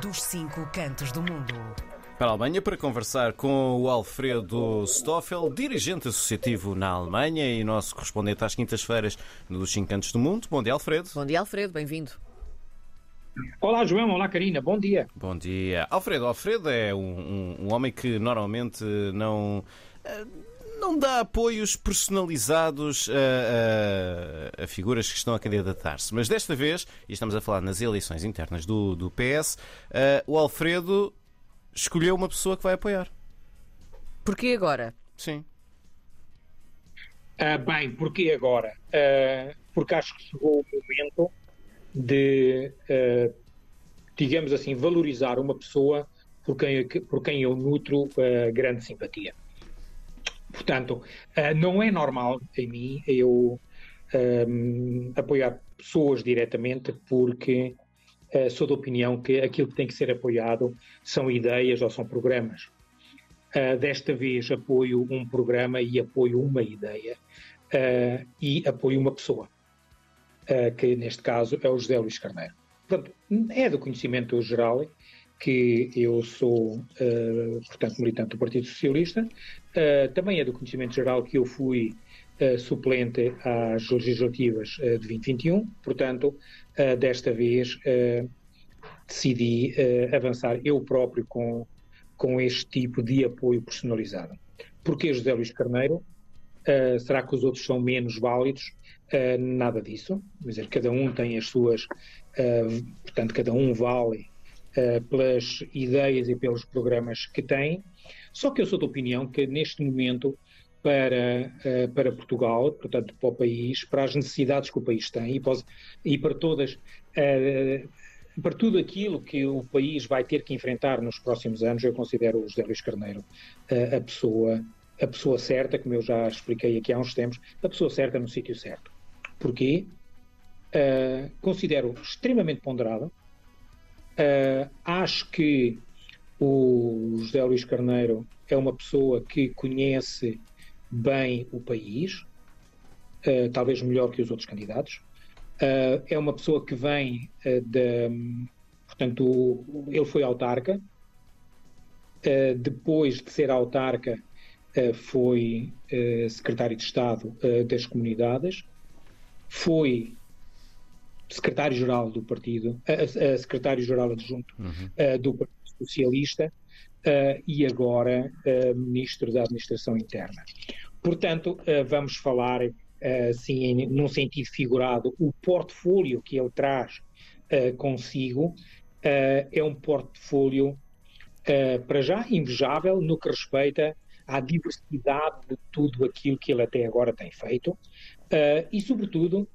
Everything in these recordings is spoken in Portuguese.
dos cinco cantos do mundo. Para a Alemanha para conversar com o Alfredo Stoffel, dirigente associativo na Alemanha e nosso correspondente às quintas-feiras nos Cinco Cantos do Mundo. Bom dia, Alfredo. Bom dia, Alfredo, bem-vindo. Olá, João. Olá, Karina. Bom dia. Bom dia. Alfredo, Alfredo é um, um, um homem que normalmente não. Não dá apoios personalizados a, a, a figuras que estão a candidatar-se. Mas desta vez, e estamos a falar nas eleições internas do, do PS, uh, o Alfredo escolheu uma pessoa que vai apoiar. Porquê agora? Sim. Uh, bem, porquê agora? Uh, porque acho que chegou o momento de, uh, digamos assim, valorizar uma pessoa por quem, por quem eu nutro grande simpatia. Portanto, não é normal em mim eu apoiar pessoas diretamente porque sou da opinião que aquilo que tem que ser apoiado são ideias ou são programas. Uh, desta vez apoio um programa e apoio uma ideia uh, e apoio uma pessoa uh, que neste caso é o José Luís Carneiro. Portanto, é do conhecimento geral que eu sou, uh, portanto, militante do Partido Socialista. Uh, também é do conhecimento geral que eu fui uh, suplente às legislativas de 2021. Portanto, desta vez decidi avançar eu próprio com, com este tipo de apoio personalizado. Porquê José Luís Carneiro? será que os outros são menos válidos? Nada disso. Quer dizer, cada um tem as suas, portanto, cada um vale uh, pelas ideias e pelos programas que tem. Só que eu sou da opinião que neste momento, para, para Portugal, portanto, para o país, para as necessidades que o país tem e para, e para todas. para tudo aquilo que o país vai ter que enfrentar nos próximos anos, eu considero o José Luís Carneiro a pessoa a pessoa certa, como eu já expliquei aqui há uns tempos, a pessoa certa no sítio certo. Porquê? Uh, considero extremamente ponderado. Uh, acho que o José Luís Carneiro é uma pessoa que conhece bem o país, uh, talvez melhor que os outros candidatos. é uma pessoa que vem de. Portanto, ele foi autarca. depois de ser autarca, foi secretário de Estado das Comunidades foi secretário-geral do partido, secretário-geral adjunto uhum. uh, do Partido Socialista uh, e agora uh, ministro da Administração Interna. Portanto, vamos falar, assim, num sentido figurado, o portfólio que ele traz consigo é um portfólio, para já, invejável no que respeita à diversidade de tudo aquilo que ele até agora tem feito, e, sobretudo,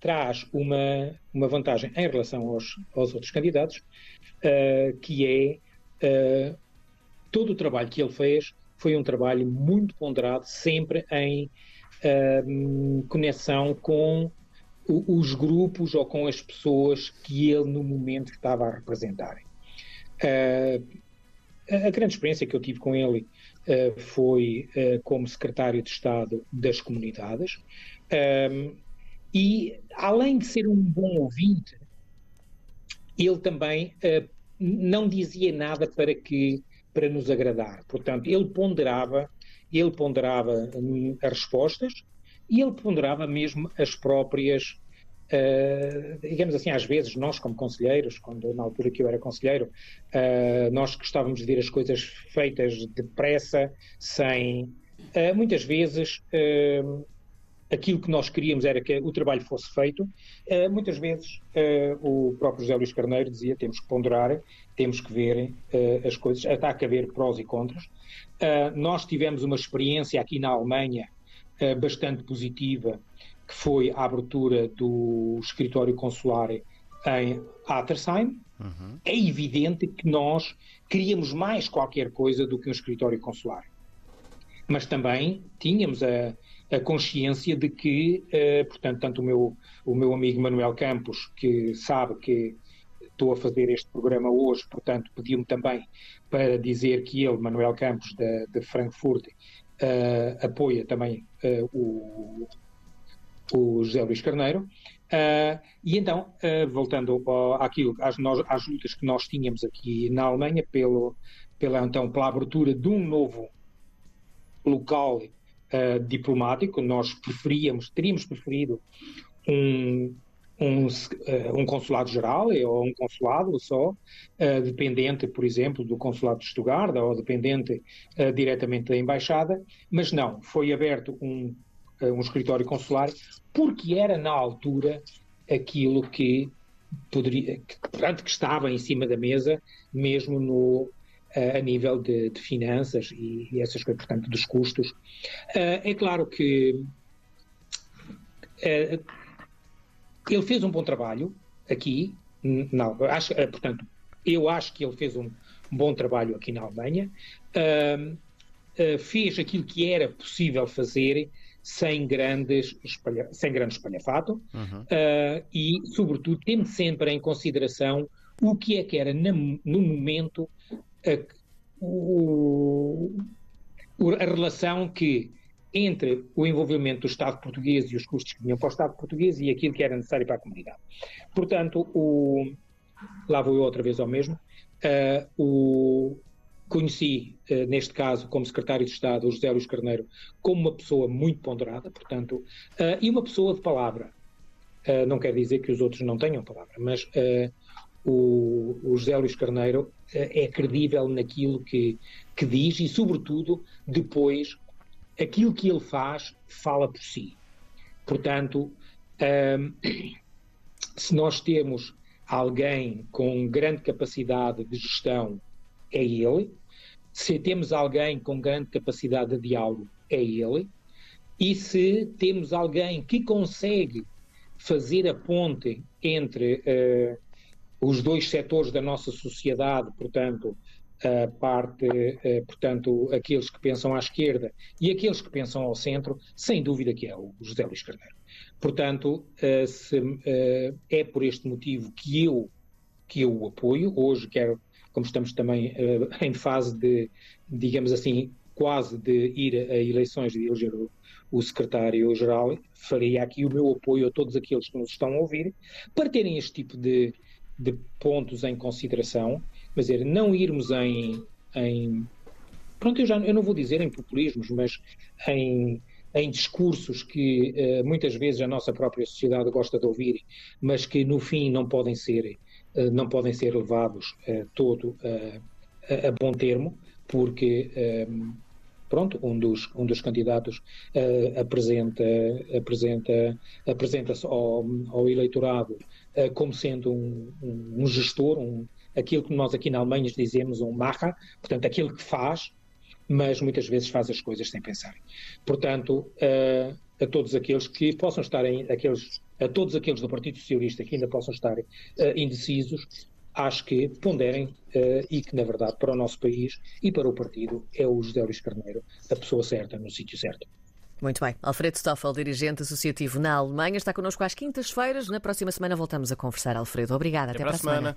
traz uma, uma vantagem em relação aos, aos outros candidatos, uh, que é todo o trabalho que ele fez foi um trabalho muito ponderado, sempre em conexão com os grupos ou com as pessoas que ele no momento estava a representar. a grande experiência que eu tive com ele uh, foi uh, como secretário de Estado das comunidades. Um, e, além de ser um bom ouvinte, ele também uh, não dizia nada para que para nos agradar. Portanto, ele ponderava, ele ponderava um, as respostas e ele ponderava mesmo as próprias Uh, digamos assim, às vezes nós como conselheiros, quando na altura que eu era conselheiro, uh, nós gostávamos de ver as coisas feitas depressa, sem... Uh, muitas vezes aquilo que nós queríamos era que o trabalho fosse feito. muitas vezes o próprio José Luís Carneiro dizia temos que ponderar, temos que ver as coisas, está a caber prós e contras. nós tivemos uma experiência aqui na Alemanha bastante positiva que foi a abertura do escritório consular em Attersheim, uhum. é evidente que nós queríamos mais qualquer coisa do que um escritório consular. Mas também tínhamos a, a consciência de que, uh, portanto, tanto o meu, o meu amigo Manuel Campos, que sabe que estou a fazer este programa hoje, portanto, pediu-me também para dizer que ele, Manuel Campos, de, de Frankfurt, uh, apoia também uh, o, o José Luís Carneiro, Uh, e então, uh, voltando ao, àquilo, às, nós, às, lutas que nós tínhamos aqui na Alemanha, pelo, pela, então, pela abertura de um novo local uh, diplomático, nós preferíamos, teríamos preferido um, um, um consulado-geral ou um consulado só, dependente, por exemplo, do consulado de Stuttgart ou dependente diretamente da embaixada, mas não, foi aberto um um escritório consular, porque era na altura aquilo que poderia, que, portanto, que estava em cima da mesa, mesmo no, a nível de, de finanças e, e, essas coisas, portanto, dos custos. é claro que ele fez um bom trabalho aqui, não, acho, portanto, eu acho que ele fez um bom trabalho aqui na Alemanha, fez aquilo que era possível fazer sem grandes espalha, sem grande espalhafato uhum. uh, e, sobretudo, tendo sempre em consideração o que é que era no momento o, a relação que entre o envolvimento do Estado português e os custos que vinham para o Estado português e aquilo que era necessário para a comunidade. Portanto, o, lá vou eu outra vez ao mesmo, uh, o, Conheci, eh, neste caso, como secretário de Estado, o José Luís Carneiro, como uma pessoa muito ponderada, portanto, eh, e uma pessoa de palavra. Não quer dizer que os outros não tenham palavra, mas o, José Luís Carneiro é credível naquilo que, que diz e, sobretudo, depois, aquilo que ele faz fala por si. Portanto, se nós temos alguém com grande capacidade de gestão é ele. Se temos alguém com grande capacidade de diálogo, é ele. E se temos alguém que consegue fazer a ponte entre uh, os dois setores da nossa sociedade, portanto, a parte, uh, portanto, aqueles que pensam à esquerda e aqueles que pensam ao centro, sem dúvida que é o José Luís Carneiro. Portanto, uh, se, é por este motivo que eu que eu o apoio. Hoje quero como estamos também em fase de, digamos assim, quase de ir a eleições de eleger o secretário-geral, faria aqui o meu apoio a todos aqueles que nos estão a ouvir, para terem este tipo de, de pontos em consideração, mas não irmos em, em pronto, eu, já, eu não vou dizer em populismos, mas em, em discursos que uh, muitas vezes a nossa própria sociedade gosta de ouvir, mas que no fim não podem ser eh, não podem ser levados eh, todo a, bom termo, porque pronto, um dos, um dos candidatos uh, apresenta, apresenta, apresenta-se ao, ao eleitorado uh, como sendo um, um, um, gestor, um, aquilo que nós aqui na Alemanha dizemos um macha, portanto, aquilo que faz, mas muitas vezes faz as coisas sem pensar. Portanto, uh, a todos aqueles que possam estar em, aqueles a todos aqueles do Partido Socialista que ainda possam estar uh, indecisos, acho que ponderem uh, e que, na verdade, para o nosso país e para o partido, é o José Luís Carneiro a pessoa certa no sítio certo. Muito bem. Alfredo Stoffel, dirigente associativo na Alemanha, está connosco às quintas-feiras. Na próxima semana voltamos a conversar, Alfredo. Obrigada. Até, Até para a semana. semana.